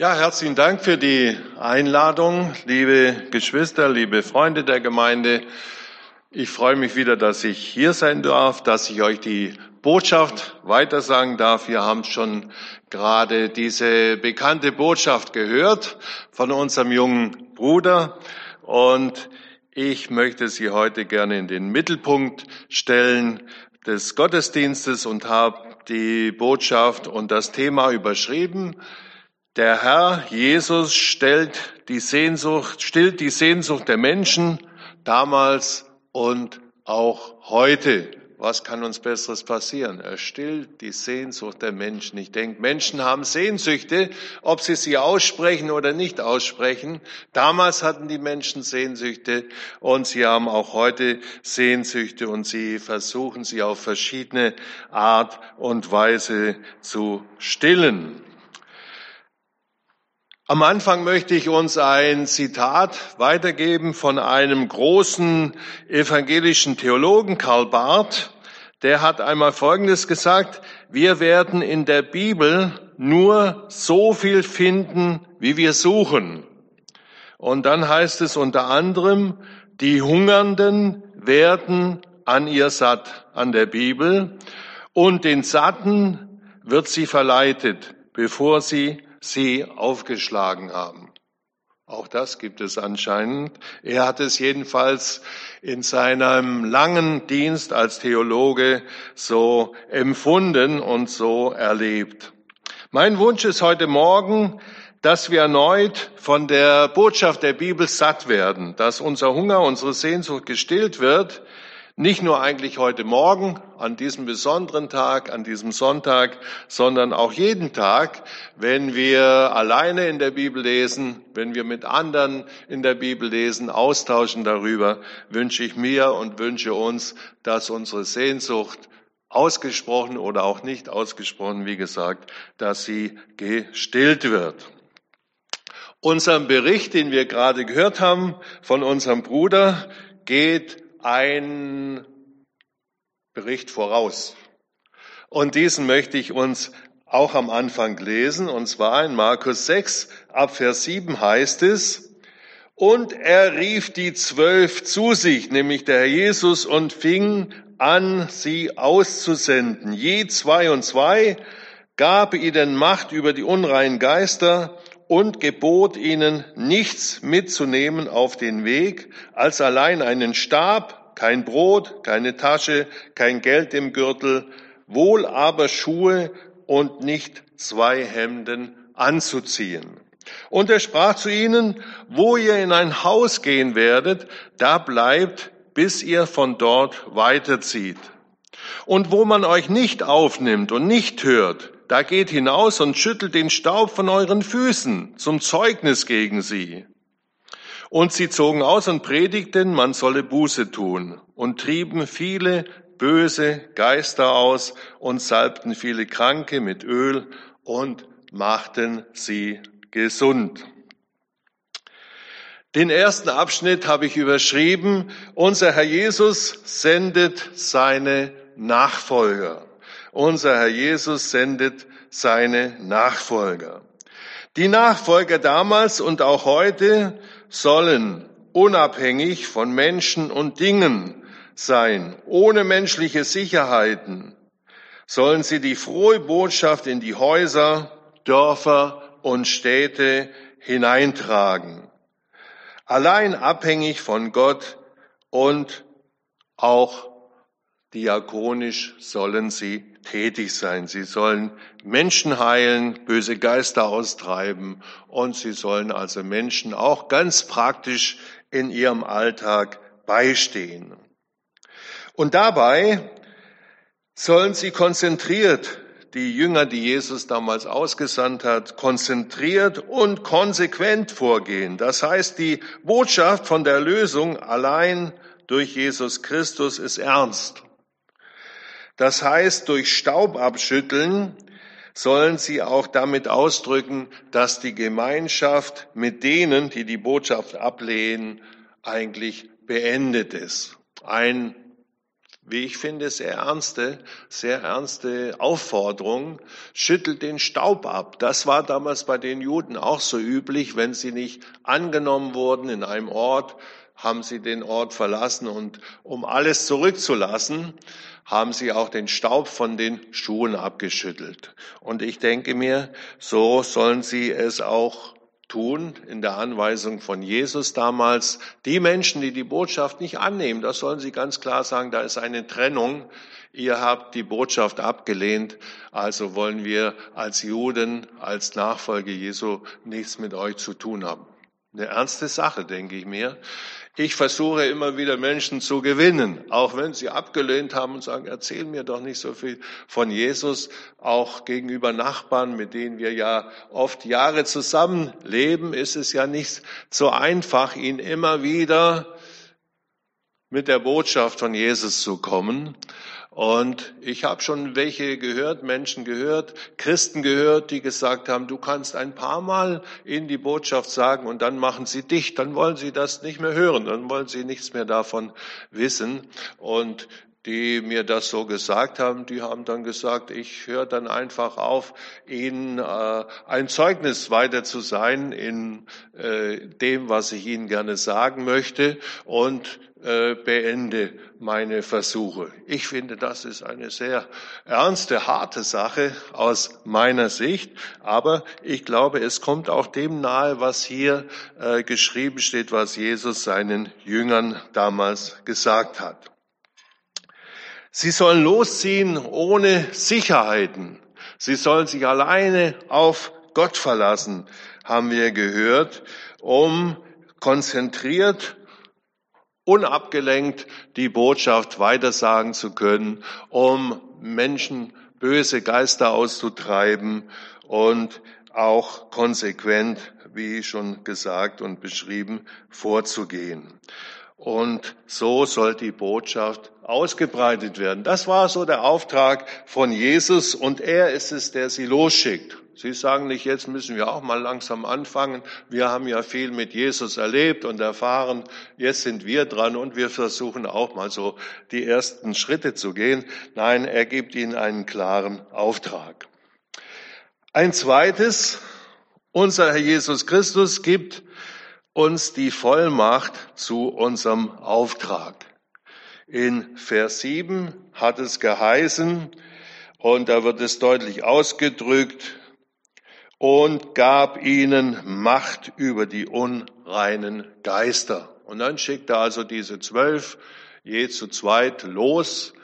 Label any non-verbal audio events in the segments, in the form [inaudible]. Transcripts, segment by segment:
Ja, herzlichen Dank für die Einladung, liebe Geschwister, liebe Freunde der Gemeinde. Ich freue mich wieder, dass ich hier sein darf, dass ich euch die Botschaft weitersagen darf. Wir haben schon gerade diese bekannte Botschaft gehört von unserem jungen Bruder und ich möchte sie heute gerne in den Mittelpunkt stellen des Gottesdienstes und habe die Botschaft und das Thema überschrieben der Herr Jesus stellt die Sehnsucht, stillt die Sehnsucht der Menschen damals und auch heute. Was kann uns Besseres passieren? Er stillt die Sehnsucht der Menschen. Ich denke, Menschen haben Sehnsüchte, ob sie sie aussprechen oder nicht aussprechen. Damals hatten die Menschen Sehnsüchte und sie haben auch heute Sehnsüchte und sie versuchen sie auf verschiedene Art und Weise zu stillen. Am Anfang möchte ich uns ein Zitat weitergeben von einem großen evangelischen Theologen, Karl Barth. Der hat einmal Folgendes gesagt, wir werden in der Bibel nur so viel finden, wie wir suchen. Und dann heißt es unter anderem, die Hungernden werden an ihr satt, an der Bibel, und den Satten wird sie verleitet, bevor sie sie aufgeschlagen haben. Auch das gibt es anscheinend. Er hat es jedenfalls in seinem langen Dienst als Theologe so empfunden und so erlebt. Mein Wunsch ist heute Morgen, dass wir erneut von der Botschaft der Bibel satt werden, dass unser Hunger, unsere Sehnsucht gestillt wird, nicht nur eigentlich heute Morgen, an diesem besonderen Tag, an diesem Sonntag, sondern auch jeden Tag, wenn wir alleine in der Bibel lesen, wenn wir mit anderen in der Bibel lesen, austauschen darüber, wünsche ich mir und wünsche uns, dass unsere Sehnsucht ausgesprochen oder auch nicht ausgesprochen, wie gesagt, dass sie gestillt wird. Unser Bericht, den wir gerade gehört haben von unserem Bruder, geht ein Bericht voraus. Und diesen möchte ich uns auch am Anfang lesen, und zwar in Markus 6, ab Vers 7 heißt es, und er rief die Zwölf zu sich, nämlich der Herr Jesus, und fing an, sie auszusenden. Je zwei und zwei gab ihnen Macht über die unreinen Geister und gebot ihnen, nichts mitzunehmen auf den Weg, als allein einen Stab, kein Brot, keine Tasche, kein Geld im Gürtel, wohl aber Schuhe und nicht zwei Hemden anzuziehen. Und er sprach zu ihnen, wo ihr in ein Haus gehen werdet, da bleibt, bis ihr von dort weiterzieht. Und wo man euch nicht aufnimmt und nicht hört, da geht hinaus und schüttelt den Staub von euren Füßen zum Zeugnis gegen sie. Und sie zogen aus und predigten, man solle Buße tun und trieben viele böse Geister aus und salbten viele Kranke mit Öl und machten sie gesund. Den ersten Abschnitt habe ich überschrieben, unser Herr Jesus sendet seine Nachfolger. Unser Herr Jesus sendet seine Nachfolger. Die Nachfolger damals und auch heute sollen unabhängig von Menschen und Dingen sein, ohne menschliche Sicherheiten, sollen sie die frohe Botschaft in die Häuser, Dörfer und Städte hineintragen. Allein abhängig von Gott und auch diakonisch sollen sie tätig sein. Sie sollen Menschen heilen, böse Geister austreiben und sie sollen also Menschen auch ganz praktisch in ihrem Alltag beistehen. Und dabei sollen sie konzentriert, die Jünger, die Jesus damals ausgesandt hat, konzentriert und konsequent vorgehen. Das heißt, die Botschaft von der Lösung allein durch Jesus Christus ist ernst. Das heißt, durch Staub abschütteln sollen sie auch damit ausdrücken, dass die Gemeinschaft mit denen, die die Botschaft ablehnen, eigentlich beendet ist. Ein wie ich finde, sehr ernste, sehr ernste Aufforderung. Schüttelt den Staub ab. Das war damals bei den Juden auch so üblich, wenn sie nicht angenommen wurden in einem Ort, haben sie den Ort verlassen und um alles zurückzulassen, haben sie auch den Staub von den Schuhen abgeschüttelt. Und ich denke mir, so sollen sie es auch tun in der Anweisung von Jesus damals. Die Menschen, die die Botschaft nicht annehmen, das sollen sie ganz klar sagen, da ist eine Trennung. Ihr habt die Botschaft abgelehnt, also wollen wir als Juden, als Nachfolge Jesu nichts mit euch zu tun haben. Eine ernste Sache, denke ich mir. Ich versuche immer wieder Menschen zu gewinnen, auch wenn sie abgelehnt haben und sagen, erzähl mir doch nicht so viel von Jesus, auch gegenüber Nachbarn, mit denen wir ja oft Jahre zusammenleben, ist es ja nicht so einfach, ihnen immer wieder mit der Botschaft von Jesus zu kommen. Und ich habe schon welche gehört, Menschen gehört, Christen gehört, die gesagt haben, du kannst ein paar Mal ihnen die Botschaft sagen und dann machen sie dich, dann wollen sie das nicht mehr hören, dann wollen sie nichts mehr davon wissen. Und die mir das so gesagt haben, die haben dann gesagt, ich höre dann einfach auf, ihnen äh, ein Zeugnis weiter zu sein in äh, dem, was ich ihnen gerne sagen möchte und äh, beende meine Versuche. Ich finde, das ist eine sehr ernste, harte Sache aus meiner Sicht, aber ich glaube, es kommt auch dem nahe, was hier äh, geschrieben steht, was Jesus seinen Jüngern damals gesagt hat. Sie sollen losziehen ohne Sicherheiten. Sie sollen sich alleine auf Gott verlassen, haben wir gehört, um konzentriert, unabgelenkt die Botschaft weitersagen zu können, um Menschen böse Geister auszutreiben und auch konsequent, wie schon gesagt und beschrieben, vorzugehen. Und so soll die Botschaft ausgebreitet werden. Das war so der Auftrag von Jesus und er ist es, der sie losschickt. Sie sagen nicht, jetzt müssen wir auch mal langsam anfangen. Wir haben ja viel mit Jesus erlebt und erfahren. Jetzt sind wir dran und wir versuchen auch mal so die ersten Schritte zu gehen. Nein, er gibt ihnen einen klaren Auftrag. Ein zweites, unser Herr Jesus Christus gibt uns die Vollmacht zu unserem Auftrag. In Vers 7 hat es geheißen, und da wird es deutlich ausgedrückt, und gab ihnen Macht über die unreinen Geister. Und dann schickt er also diese zwölf, je zu zweit, los.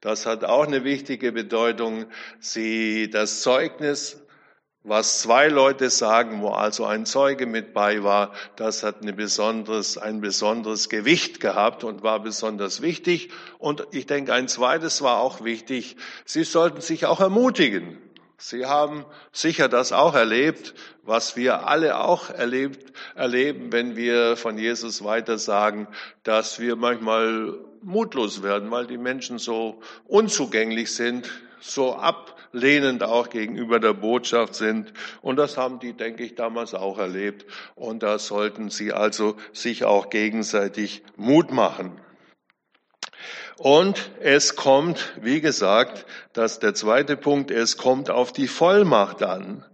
Das hat auch eine wichtige Bedeutung. Sie, das Zeugnis was zwei Leute sagen, wo also ein Zeuge mit bei war, das hat eine besonderes, ein besonderes Gewicht gehabt und war besonders wichtig. Und ich denke, ein zweites war auch wichtig. Sie sollten sich auch ermutigen. Sie haben sicher das auch erlebt, was wir alle auch erlebt, erleben, wenn wir von Jesus weitersagen, dass wir manchmal mutlos werden, weil die Menschen so unzugänglich sind, so ablehnend auch gegenüber der Botschaft sind. Und das haben die, denke ich, damals auch erlebt. Und da sollten sie also sich auch gegenseitig Mut machen. Und es kommt, wie gesagt, das ist der zweite Punkt, es kommt auf die Vollmacht an.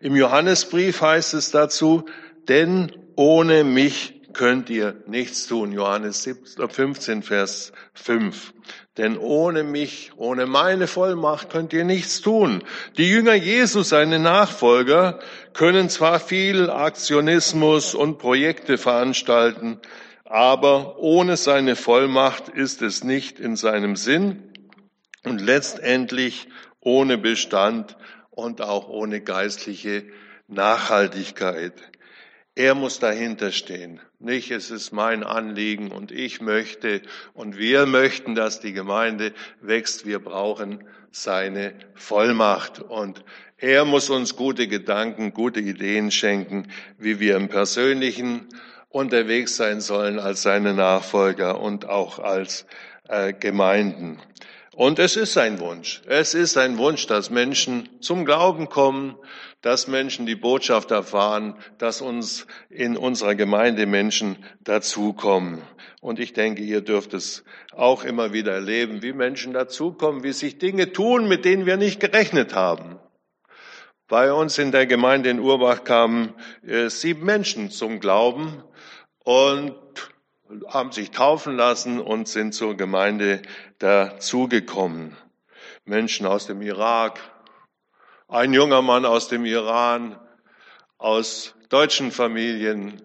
Im Johannesbrief heißt es dazu, denn ohne mich könnt ihr nichts tun. Johannes 15, Vers 5. Denn ohne mich, ohne meine Vollmacht könnt ihr nichts tun. Die Jünger Jesus, seine Nachfolger, können zwar viel Aktionismus und Projekte veranstalten, aber ohne seine Vollmacht ist es nicht in seinem Sinn und letztendlich ohne Bestand und auch ohne geistliche Nachhaltigkeit. Er muss dahinter stehen. Nicht, es ist mein Anliegen und ich möchte und wir möchten, dass die Gemeinde wächst. Wir brauchen seine Vollmacht und er muss uns gute Gedanken, gute Ideen schenken, wie wir im Persönlichen unterwegs sein sollen als seine Nachfolger und auch als äh, Gemeinden. Und es ist ein Wunsch. Es ist ein Wunsch, dass Menschen zum Glauben kommen, dass Menschen die Botschaft erfahren, dass uns in unserer Gemeinde Menschen dazukommen. Und ich denke, ihr dürft es auch immer wieder erleben, wie Menschen dazukommen, wie sich Dinge tun, mit denen wir nicht gerechnet haben. Bei uns in der Gemeinde in Urbach kamen äh, sieben Menschen zum Glauben und haben sich taufen lassen und sind zur Gemeinde dazugekommen. Menschen aus dem Irak, ein junger Mann aus dem Iran, aus deutschen Familien.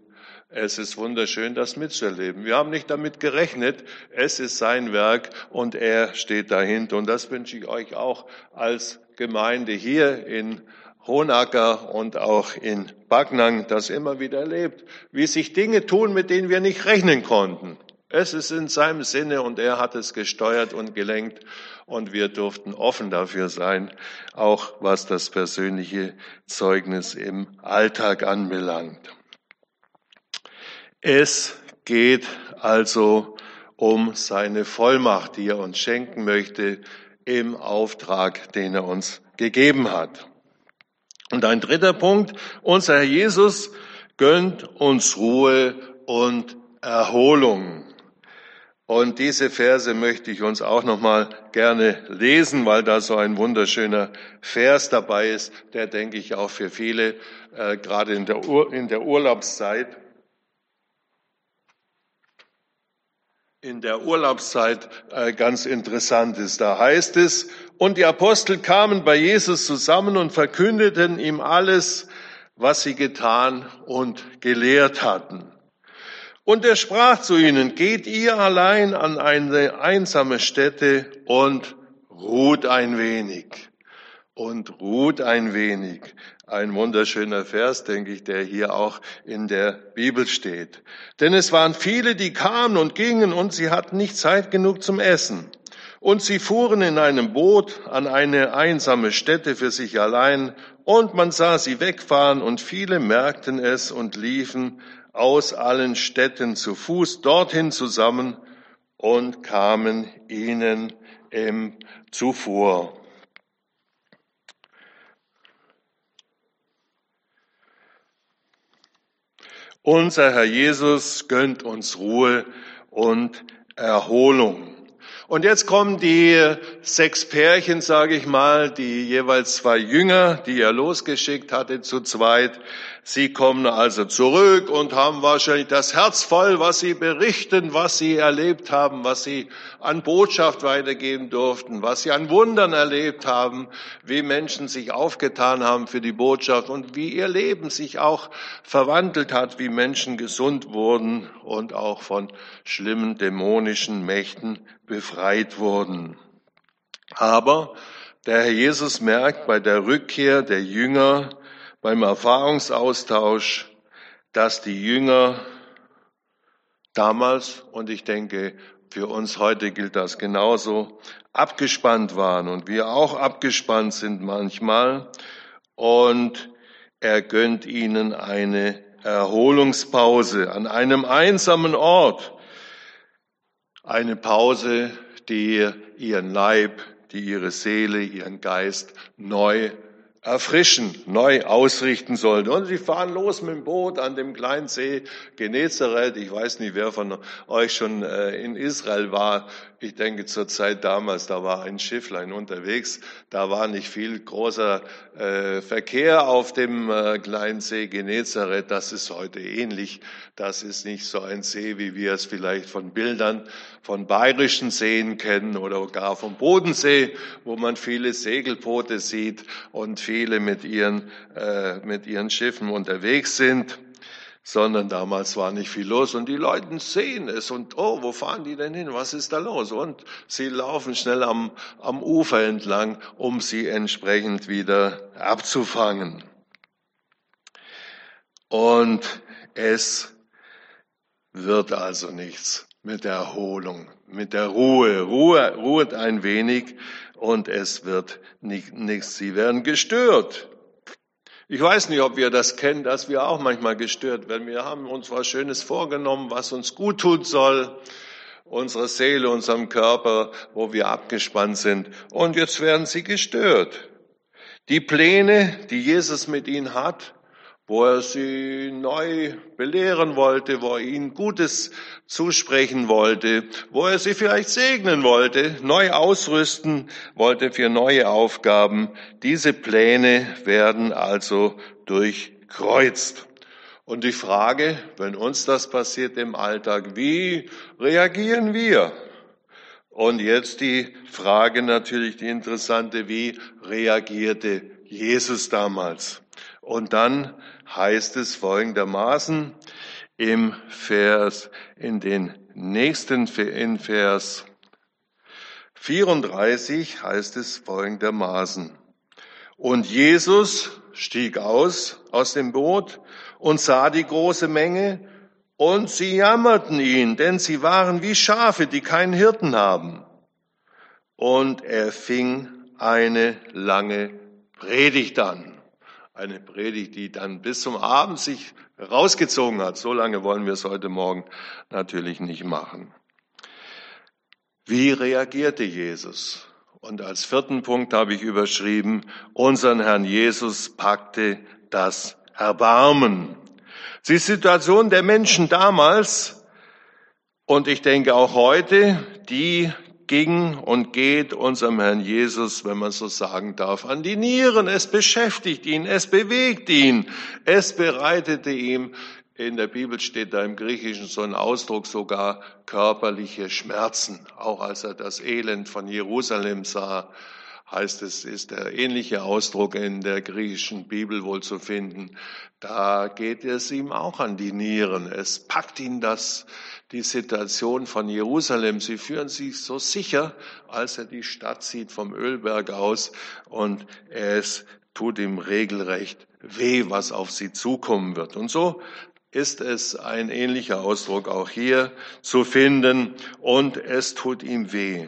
Es ist wunderschön, das mitzuerleben. Wir haben nicht damit gerechnet. Es ist sein Werk und er steht dahinter. Und das wünsche ich euch auch als Gemeinde hier in Hohenacker und auch in Backnang das immer wieder erlebt, wie sich Dinge tun, mit denen wir nicht rechnen konnten. Es ist in seinem Sinne und er hat es gesteuert und gelenkt und wir durften offen dafür sein, auch was das persönliche Zeugnis im Alltag anbelangt. Es geht also um seine Vollmacht, die er uns schenken möchte im Auftrag, den er uns gegeben hat. Und ein dritter Punkt, unser Herr Jesus gönnt uns Ruhe und Erholung. Und diese Verse möchte ich uns auch noch mal gerne lesen, weil da so ein wunderschöner Vers dabei ist, der denke ich auch für viele äh, gerade in der, Ur in der Urlaubszeit in der Urlaubszeit äh, ganz interessant ist. Da heißt es, und die Apostel kamen bei Jesus zusammen und verkündeten ihm alles, was sie getan und gelehrt hatten. Und er sprach zu ihnen, geht ihr allein an eine einsame Stätte und ruht ein wenig. Und ruht ein wenig. Ein wunderschöner Vers, denke ich, der hier auch in der Bibel steht. Denn es waren viele, die kamen und gingen und sie hatten nicht Zeit genug zum Essen. Und sie fuhren in einem Boot an eine einsame Stätte für sich allein und man sah sie wegfahren und viele merkten es und liefen aus allen Städten zu Fuß dorthin zusammen und kamen ihnen im zuvor. Unser Herr Jesus gönnt uns Ruhe und Erholung. Und jetzt kommen die sechs Pärchen, sage ich mal, die jeweils zwei Jünger, die er losgeschickt hatte zu zweit. Sie kommen also zurück und haben wahrscheinlich das Herz voll, was sie berichten, was sie erlebt haben, was sie an Botschaft weitergeben durften, was sie an Wundern erlebt haben, wie Menschen sich aufgetan haben für die Botschaft und wie ihr Leben sich auch verwandelt hat, wie Menschen gesund wurden und auch von schlimmen dämonischen Mächten befreit wurden. Aber der Herr Jesus merkt bei der Rückkehr der Jünger, beim Erfahrungsaustausch, dass die Jünger damals, und ich denke, für uns heute gilt das genauso, abgespannt waren und wir auch abgespannt sind manchmal. Und er gönnt ihnen eine Erholungspause an einem einsamen Ort. Eine Pause, die ihren Leib, die ihre Seele, ihren Geist neu erfrischen, neu ausrichten sollte. Und sie fahren los mit dem Boot an dem kleinen See Genezareth. Ich weiß nicht, wer von euch schon äh, in Israel war. Ich denke zur Zeit damals, da war ein Schifflein unterwegs. Da war nicht viel großer äh, Verkehr auf dem äh, kleinen See Genezareth. Das ist heute ähnlich. Das ist nicht so ein See, wie wir es vielleicht von Bildern von bayerischen Seen kennen oder gar vom Bodensee, wo man viele Segelboote sieht und viele mit ihren, äh, mit ihren Schiffen unterwegs sind sondern damals war nicht viel los und die Leute sehen es und oh, wo fahren die denn hin? Was ist da los? Und sie laufen schnell am, am Ufer entlang, um sie entsprechend wieder abzufangen. Und es wird also nichts mit der Erholung, mit der Ruhe. Ruhe ruht ein wenig und es wird nichts. Sie werden gestört. Ich weiß nicht, ob wir das kennen, dass wir auch manchmal gestört werden. Wir haben uns was Schönes vorgenommen, was uns gut tun soll. unserer Seele, unserem Körper, wo wir abgespannt sind. Und jetzt werden sie gestört. Die Pläne, die Jesus mit ihnen hat, wo er sie neu belehren wollte, wo er ihnen Gutes zusprechen wollte, wo er sie vielleicht segnen wollte, neu ausrüsten wollte für neue Aufgaben. Diese Pläne werden also durchkreuzt. Und die Frage, wenn uns das passiert im Alltag, wie reagieren wir? Und jetzt die Frage natürlich, die interessante, wie reagierte Jesus damals? Und dann heißt es folgendermaßen im Vers, in den nächsten, in Vers 34 heißt es folgendermaßen. Und Jesus stieg aus, aus dem Boot und sah die große Menge und sie jammerten ihn, denn sie waren wie Schafe, die keinen Hirten haben. Und er fing eine lange Predigt an. Eine Predigt, die dann bis zum Abend sich rausgezogen hat. So lange wollen wir es heute Morgen natürlich nicht machen. Wie reagierte Jesus? Und als vierten Punkt habe ich überschrieben, unseren Herrn Jesus packte das Erbarmen. Die Situation der Menschen damals und ich denke auch heute, die ging und geht unserem Herrn Jesus, wenn man so sagen darf, an die Nieren. Es beschäftigt ihn, es bewegt ihn, es bereitete ihm, in der Bibel steht da im Griechischen so ein Ausdruck sogar körperliche Schmerzen, auch als er das Elend von Jerusalem sah heißt es, ist der ähnliche Ausdruck in der griechischen Bibel wohl zu finden. Da geht es ihm auch an die Nieren. Es packt ihn das, die Situation von Jerusalem. Sie führen sich so sicher, als er die Stadt sieht vom Ölberg aus und es tut ihm regelrecht weh, was auf sie zukommen wird. Und so ist es ein ähnlicher Ausdruck auch hier zu finden und es tut ihm weh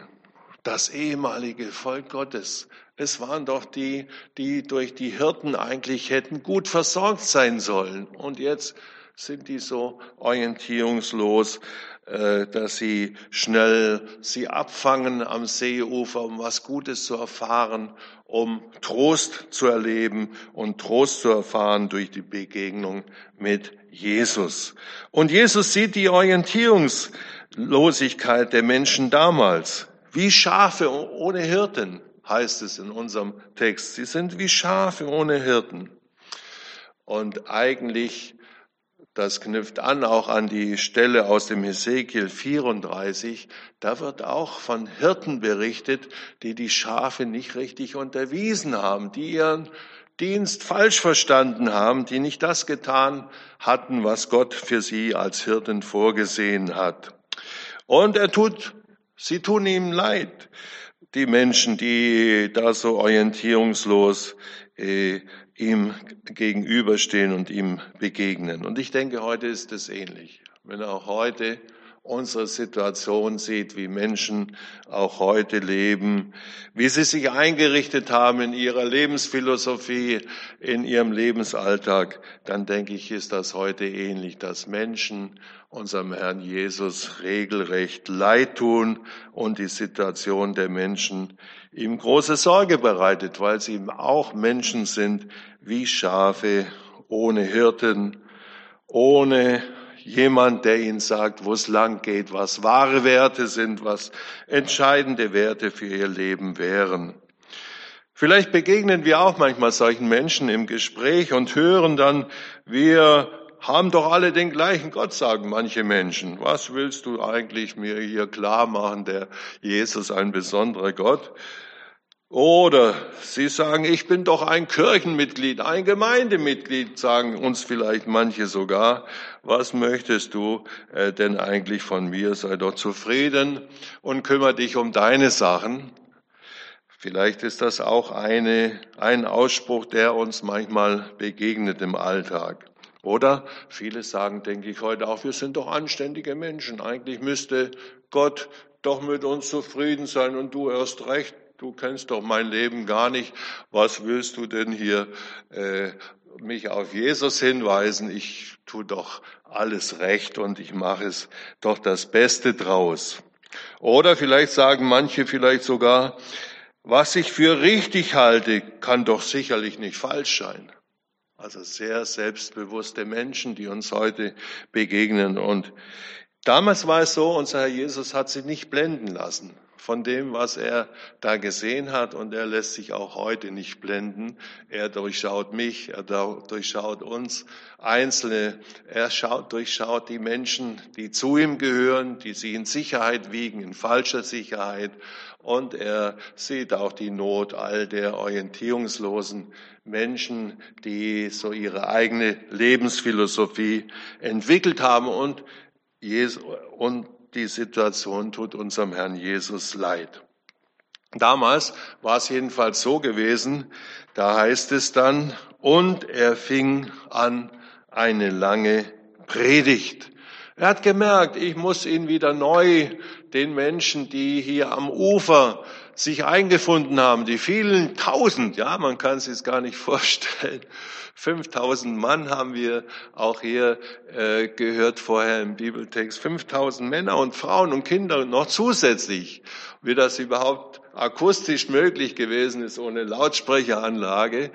das ehemalige Volk Gottes. Es waren doch die, die durch die Hirten eigentlich hätten gut versorgt sein sollen. Und jetzt sind die so orientierungslos, äh, dass sie schnell sie abfangen am Seeufer, um was Gutes zu erfahren, um Trost zu erleben und Trost zu erfahren durch die Begegnung mit Jesus. Und Jesus sieht die Orientierungslosigkeit der Menschen damals. Wie Schafe ohne Hirten, heißt es in unserem Text. Sie sind wie Schafe ohne Hirten. Und eigentlich, das knüpft an auch an die Stelle aus dem Hesekiel 34, da wird auch von Hirten berichtet, die die Schafe nicht richtig unterwiesen haben, die ihren Dienst falsch verstanden haben, die nicht das getan hatten, was Gott für sie als Hirten vorgesehen hat. Und er tut Sie tun ihm leid, die Menschen, die da so orientierungslos äh, ihm gegenüberstehen und ihm begegnen. Und ich denke, heute ist es ähnlich. Wenn auch heute unsere Situation sieht, wie Menschen auch heute leben, wie sie sich eingerichtet haben in ihrer Lebensphilosophie, in ihrem Lebensalltag, dann denke ich, ist das heute ähnlich, dass Menschen unserem Herrn Jesus regelrecht leid tun und die Situation der Menschen ihm große Sorge bereitet, weil sie ihm auch Menschen sind wie Schafe ohne Hirten, ohne jemand, der ihnen sagt, wo es lang geht, was wahre Werte sind, was entscheidende Werte für ihr Leben wären. Vielleicht begegnen wir auch manchmal solchen Menschen im Gespräch und hören dann, wir haben doch alle den gleichen Gott, sagen manche Menschen. Was willst du eigentlich mir hier klar machen, der Jesus ein besonderer Gott? Oder sie sagen, ich bin doch ein Kirchenmitglied, ein Gemeindemitglied, sagen uns vielleicht manche sogar. Was möchtest du äh, denn eigentlich von mir? Sei doch zufrieden und kümmere dich um deine Sachen. Vielleicht ist das auch eine, ein Ausspruch, der uns manchmal begegnet im Alltag. Oder viele sagen, denke ich heute auch, wir sind doch anständige Menschen. Eigentlich müsste Gott doch mit uns zufrieden sein und du erst recht du kennst doch mein Leben gar nicht, was willst du denn hier äh, mich auf Jesus hinweisen? Ich tu doch alles recht und ich mache es doch das Beste draus. Oder vielleicht sagen manche vielleicht sogar, was ich für richtig halte, kann doch sicherlich nicht falsch sein. Also sehr selbstbewusste Menschen, die uns heute begegnen. Und damals war es so, unser Herr Jesus hat sich nicht blenden lassen von dem, was er da gesehen hat. Und er lässt sich auch heute nicht blenden. Er durchschaut mich, er durchschaut uns Einzelne. Er schaut, durchschaut die Menschen, die zu ihm gehören, die sie in Sicherheit wiegen, in falscher Sicherheit. Und er sieht auch die Not all der orientierungslosen Menschen, die so ihre eigene Lebensphilosophie entwickelt haben und, und die Situation tut unserem Herrn Jesus leid. Damals war es jedenfalls so gewesen, da heißt es dann, und er fing an eine lange Predigt. Er hat gemerkt, ich muss ihn wieder neu den Menschen, die hier am Ufer sich eingefunden haben, die vielen tausend, ja, man kann es sich gar nicht [laughs] vorstellen, 5000 Mann haben wir auch hier äh, gehört vorher im Bibeltext. 5000 Männer und Frauen und Kinder noch zusätzlich. Wie das überhaupt akustisch möglich gewesen ist ohne Lautsprecheranlage,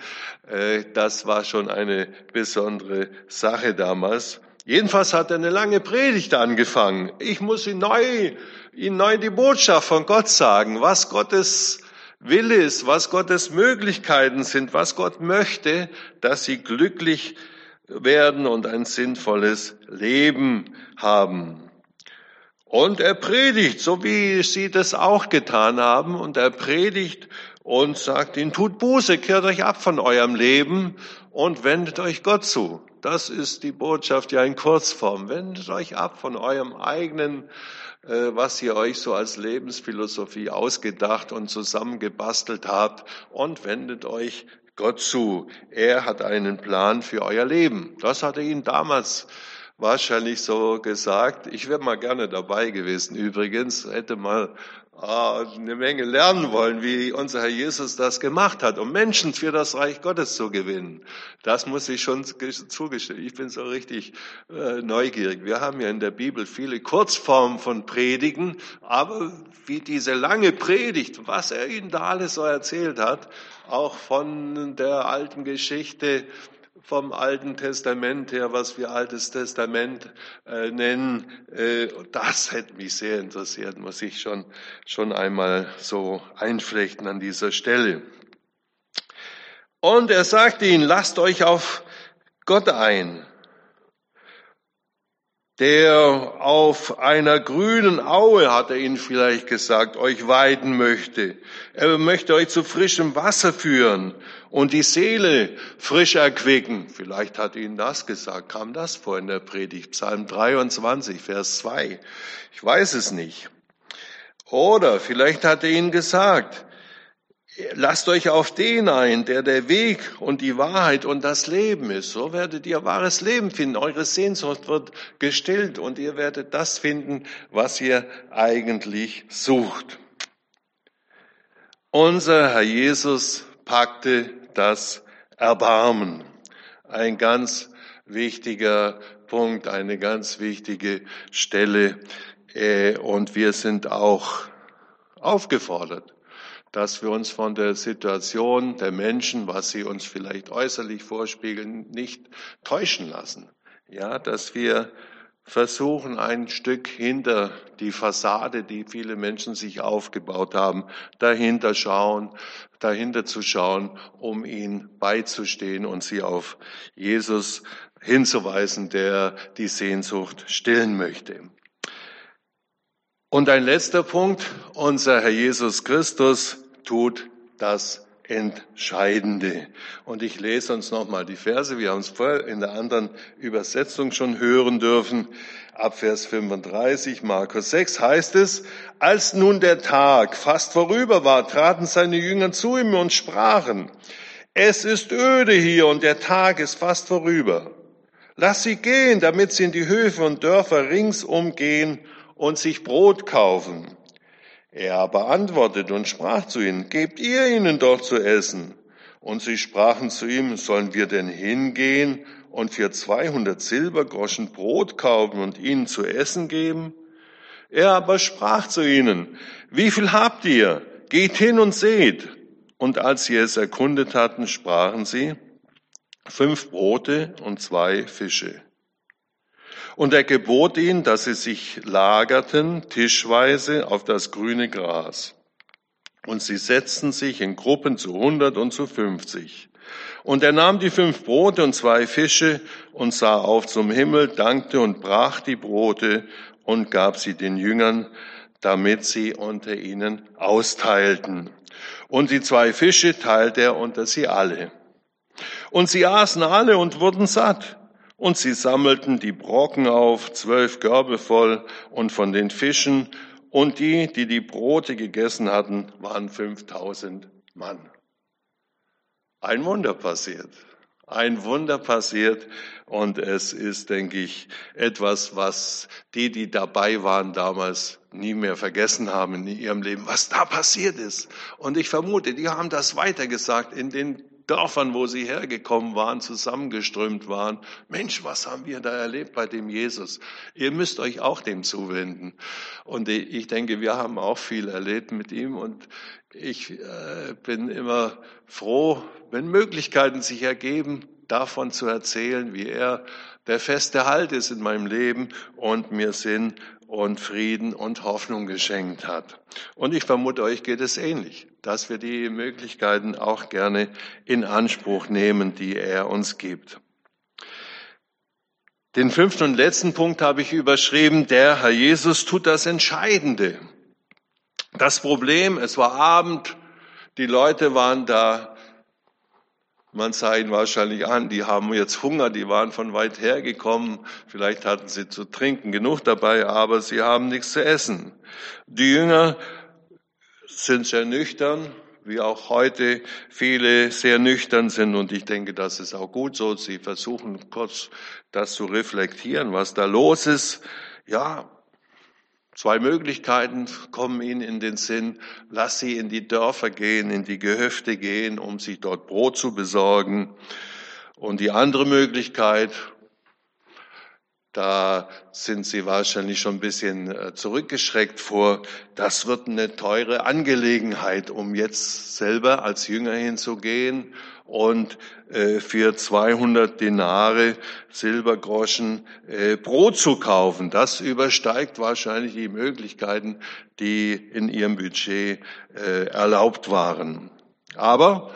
äh, das war schon eine besondere Sache damals. Jedenfalls hat er eine lange Predigt angefangen. Ich muss ihn neu, ihn neu die Botschaft von Gott sagen, was Gottes Wille ist, was Gottes Möglichkeiten sind, was Gott möchte, dass sie glücklich werden und ein sinnvolles Leben haben. Und er predigt, so wie sie das auch getan haben, und er predigt und sagt ihnen, tut Buße, kehrt euch ab von eurem Leben und wendet euch Gott zu. Das ist die Botschaft ja in Kurzform. Wendet euch ab von eurem eigenen äh, was ihr euch so als Lebensphilosophie ausgedacht und zusammengebastelt habt und wendet euch Gott zu. Er hat einen Plan für euer Leben. Das hat er ihnen damals wahrscheinlich so gesagt. Ich wäre mal gerne dabei gewesen. Übrigens hätte mal eine Menge lernen wollen, wie unser Herr Jesus das gemacht hat, um Menschen für das Reich Gottes zu gewinnen. Das muss ich schon zugestehen. Ich bin so richtig äh, neugierig. Wir haben ja in der Bibel viele Kurzformen von Predigen, aber wie diese lange Predigt, was er ihnen da alles so erzählt hat, auch von der alten Geschichte vom Alten Testament her, was wir Altes Testament äh, nennen, äh, das hätte mich sehr interessiert, muss ich schon, schon einmal so einflechten an dieser Stelle. Und er sagte ihnen, lasst euch auf Gott ein der auf einer grünen Aue, hat er ihnen vielleicht gesagt, euch weiden möchte. Er möchte euch zu frischem Wasser führen und die Seele frisch erquicken. Vielleicht hat ihnen das gesagt, kam das vor in der Predigt, Psalm 23, Vers 2. Ich weiß es nicht. Oder vielleicht hat er ihnen gesagt, Lasst euch auf den ein, der der Weg und die Wahrheit und das Leben ist. So werdet ihr wahres Leben finden. Eure Sehnsucht wird gestillt und ihr werdet das finden, was ihr eigentlich sucht. Unser Herr Jesus packte das Erbarmen. Ein ganz wichtiger Punkt, eine ganz wichtige Stelle. Äh, und wir sind auch aufgefordert, dass wir uns von der Situation der Menschen, was sie uns vielleicht äußerlich vorspiegeln, nicht täuschen lassen. Ja, dass wir versuchen, ein Stück hinter die Fassade, die viele Menschen sich aufgebaut haben, dahinter schauen, dahinter zu schauen, um ihnen beizustehen und sie auf Jesus hinzuweisen, der die Sehnsucht stillen möchte. Und ein letzter Punkt, unser Herr Jesus Christus tut das Entscheidende. Und ich lese uns nochmal die Verse, wir haben es vorher in der anderen Übersetzung schon hören dürfen. Ab Vers 35, Markus 6 heißt es, als nun der Tag fast vorüber war, traten seine Jünger zu ihm und sprachen, es ist öde hier und der Tag ist fast vorüber. Lass sie gehen, damit sie in die Höfe und Dörfer ringsum gehen und sich Brot kaufen. Er aber antwortete und sprach zu ihnen, gebt ihr ihnen doch zu essen. Und sie sprachen zu ihm, sollen wir denn hingehen und für 200 Silbergroschen Brot kaufen und ihnen zu essen geben? Er aber sprach zu ihnen, wie viel habt ihr? Geht hin und seht. Und als sie es erkundet hatten, sprachen sie, fünf Brote und zwei Fische. Und er gebot ihnen, dass sie sich lagerten, tischweise, auf das grüne Gras. Und sie setzten sich in Gruppen zu hundert und zu fünfzig. Und er nahm die fünf Brote und zwei Fische und sah auf zum Himmel, dankte und brach die Brote und gab sie den Jüngern, damit sie unter ihnen austeilten. Und die zwei Fische teilte er unter sie alle. Und sie aßen alle und wurden satt. Und sie sammelten die Brocken auf, zwölf Körbe voll, und von den Fischen und die, die die Brote gegessen hatten, waren 5000 Mann. Ein Wunder passiert. Ein Wunder passiert und es ist, denke ich, etwas, was die, die dabei waren damals, nie mehr vergessen haben in ihrem Leben, was da passiert ist. Und ich vermute, die haben das weitergesagt in den Dörfern, wo sie hergekommen waren, zusammengeströmt waren. Mensch, was haben wir da erlebt bei dem Jesus? Ihr müsst euch auch dem zuwenden. Und ich denke, wir haben auch viel erlebt mit ihm und ich äh, bin immer froh, wenn Möglichkeiten sich ergeben, davon zu erzählen, wie er der feste Halt ist in meinem Leben und mir Sinn und Frieden und Hoffnung geschenkt hat. Und ich vermute, euch geht es ähnlich, dass wir die Möglichkeiten auch gerne in Anspruch nehmen, die er uns gibt. Den fünften und letzten Punkt habe ich überschrieben, der Herr Jesus tut das Entscheidende. Das Problem, es war Abend, die Leute waren da, man sah ihnen wahrscheinlich an, die haben jetzt Hunger, die waren von weit her gekommen, vielleicht hatten sie zu trinken genug dabei, aber sie haben nichts zu essen. Die Jünger sind sehr nüchtern, wie auch heute viele sehr nüchtern sind und ich denke, das ist auch gut so. Sie versuchen kurz das zu reflektieren, was da los ist. Ja, Zwei Möglichkeiten kommen ihnen in den Sinn. Lass sie in die Dörfer gehen, in die Gehöfte gehen, um sich dort Brot zu besorgen. Und die andere Möglichkeit, da sind Sie wahrscheinlich schon ein bisschen äh, zurückgeschreckt vor. Das wird eine teure Angelegenheit, um jetzt selber als Jünger hinzugehen und äh, für 200 Denare Silbergroschen äh, Brot zu kaufen. Das übersteigt wahrscheinlich die Möglichkeiten, die in ihrem Budget erlaubt waren. Aber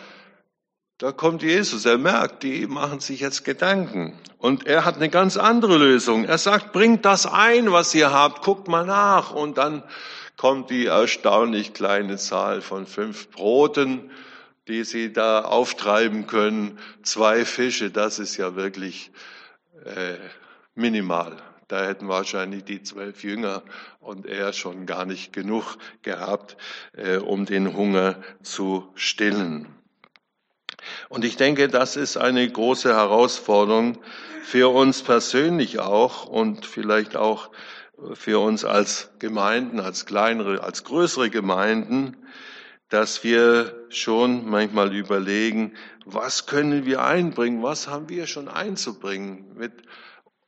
da kommt Jesus, er merkt, die machen sich jetzt Gedanken. Und er hat eine ganz andere Lösung. Er sagt, bringt das ein, was ihr habt, guckt mal nach. Und dann kommt die erstaunlich kleine Zahl von fünf Broten die sie da auftreiben können. Zwei Fische, das ist ja wirklich äh, minimal. Da hätten wahrscheinlich die zwölf Jünger und er schon gar nicht genug gehabt, äh, um den Hunger zu stillen. Und ich denke, das ist eine große Herausforderung für uns persönlich auch und vielleicht auch für uns als Gemeinden, als kleinere, als größere Gemeinden, dass wir schon manchmal überlegen, was können wir einbringen, was haben wir schon einzubringen mit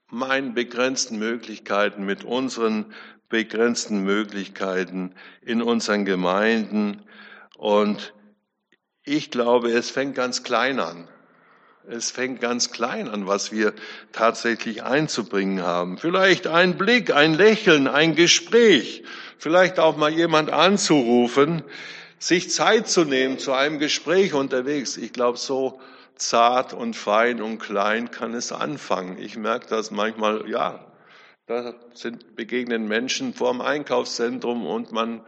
meinen begrenzten Möglichkeiten, mit unseren begrenzten Möglichkeiten in unseren Gemeinden. Und ich glaube, es fängt ganz klein an. Es fängt ganz klein an, was wir tatsächlich einzubringen haben. Vielleicht ein Blick, ein Lächeln, ein Gespräch, vielleicht auch mal jemand anzurufen, sich Zeit zu nehmen zu einem Gespräch unterwegs. Ich glaube, so zart und fein und klein kann es anfangen. Ich merke das manchmal, ja, da sind, begegnen Menschen vor dem Einkaufszentrum und man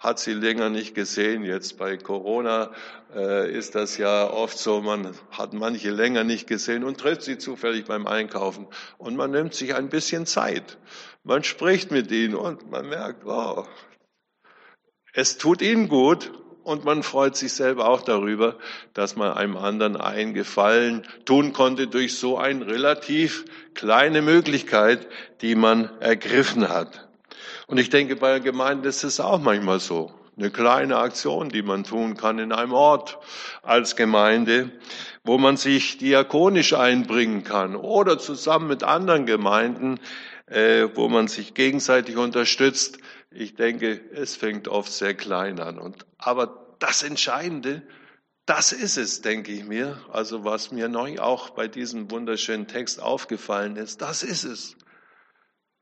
hat sie länger nicht gesehen. Jetzt bei Corona äh, ist das ja oft so, man hat manche länger nicht gesehen und trifft sie zufällig beim Einkaufen. Und man nimmt sich ein bisschen Zeit. Man spricht mit ihnen und man merkt, wow, es tut ihnen gut und man freut sich selber auch darüber, dass man einem anderen einen Gefallen tun konnte durch so eine relativ kleine Möglichkeit, die man ergriffen hat. Und ich denke, bei der Gemeinde ist es auch manchmal so. eine kleine Aktion, die man tun kann in einem Ort als Gemeinde, wo man sich diakonisch einbringen kann oder zusammen mit anderen Gemeinden, äh, wo man sich gegenseitig unterstützt. Ich denke, es fängt oft sehr klein an. Und, aber das Entscheidende, das ist es, denke ich mir. Also was mir neu auch bei diesem wunderschönen Text aufgefallen ist, das ist es.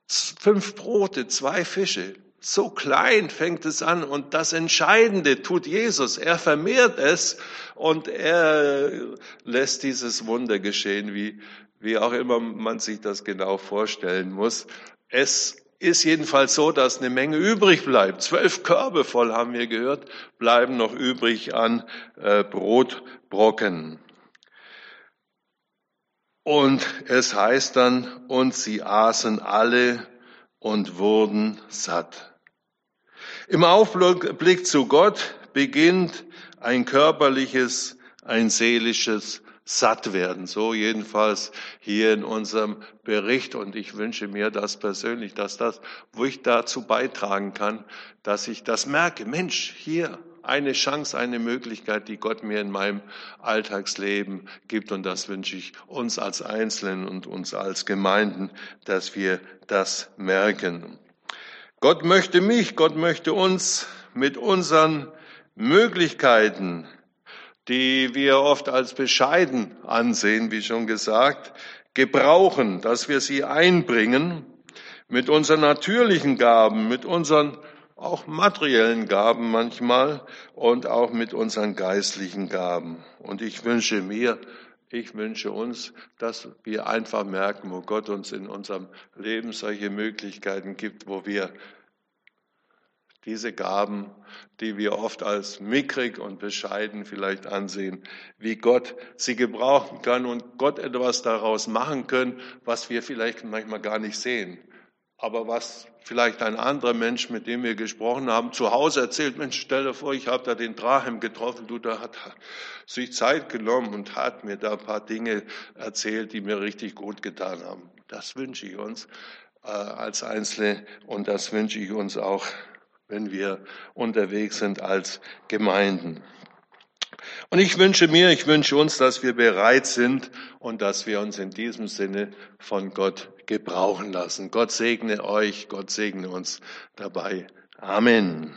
Fünf Brote, zwei Fische. So klein fängt es an und das Entscheidende tut Jesus. Er vermehrt es und er lässt dieses Wunder geschehen, wie, wie auch immer man sich das genau vorstellen muss. Es ist jedenfalls so, dass eine Menge übrig bleibt. Zwölf Körbe voll haben wir gehört, bleiben noch übrig an äh, Brotbrocken. Und es heißt dann, und sie aßen alle und wurden satt. Im Aufblick zu Gott beginnt ein körperliches, ein seelisches Sattwerden. So jedenfalls hier in unserem Bericht. Und ich wünsche mir das persönlich, dass das, wo ich dazu beitragen kann, dass ich das merke. Mensch, hier eine Chance, eine Möglichkeit, die Gott mir in meinem Alltagsleben gibt. Und das wünsche ich uns als Einzelnen und uns als Gemeinden, dass wir das merken. Gott möchte mich, Gott möchte uns mit unseren Möglichkeiten, die wir oft als bescheiden ansehen, wie schon gesagt, gebrauchen, dass wir sie einbringen mit unseren natürlichen Gaben, mit unseren auch materiellen Gaben manchmal und auch mit unseren geistlichen Gaben. Und ich wünsche mir, ich wünsche uns, dass wir einfach merken, wo Gott uns in unserem Leben solche Möglichkeiten gibt, wo wir diese Gaben, die wir oft als mickrig und bescheiden vielleicht ansehen, wie Gott sie gebrauchen kann und Gott etwas daraus machen können, was wir vielleicht manchmal gar nicht sehen aber was vielleicht ein anderer Mensch, mit dem wir gesprochen haben, zu Hause erzählt, Mensch, stell dir vor, ich habe da den Drachen getroffen, du, da hat sich Zeit genommen und hat mir da ein paar Dinge erzählt, die mir richtig gut getan haben. Das wünsche ich uns äh, als Einzelne und das wünsche ich uns auch, wenn wir unterwegs sind als Gemeinden. Und ich wünsche mir, ich wünsche uns, dass wir bereit sind und dass wir uns in diesem Sinne von Gott gebrauchen lassen. Gott segne euch, Gott segne uns dabei. Amen.